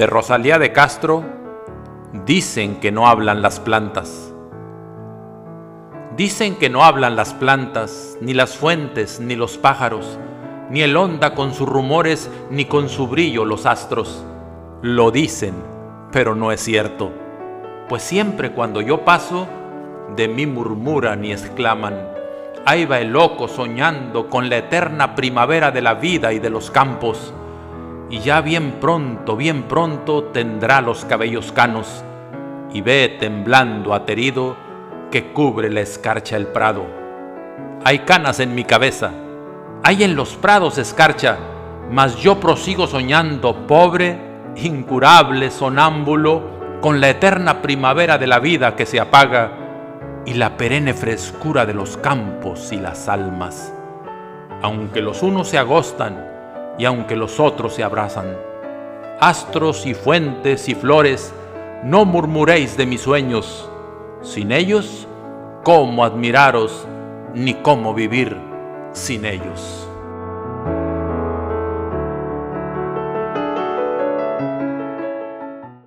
de Rosalía de Castro, dicen que no hablan las plantas. Dicen que no hablan las plantas, ni las fuentes, ni los pájaros, ni el onda con sus rumores, ni con su brillo los astros. Lo dicen, pero no es cierto, pues siempre cuando yo paso, de mí murmuran y exclaman, ahí va el loco soñando con la eterna primavera de la vida y de los campos y ya bien pronto, bien pronto tendrá los cabellos canos, y ve temblando aterido que cubre la escarcha el prado. Hay canas en mi cabeza, hay en los prados escarcha, mas yo prosigo soñando, pobre, incurable, sonámbulo, con la eterna primavera de la vida que se apaga y la perenne frescura de los campos y las almas. Aunque los unos se agostan y aunque los otros se abrazan. Astros y fuentes y flores, no murmuréis de mis sueños. Sin ellos, ¿cómo admiraros ni cómo vivir sin ellos?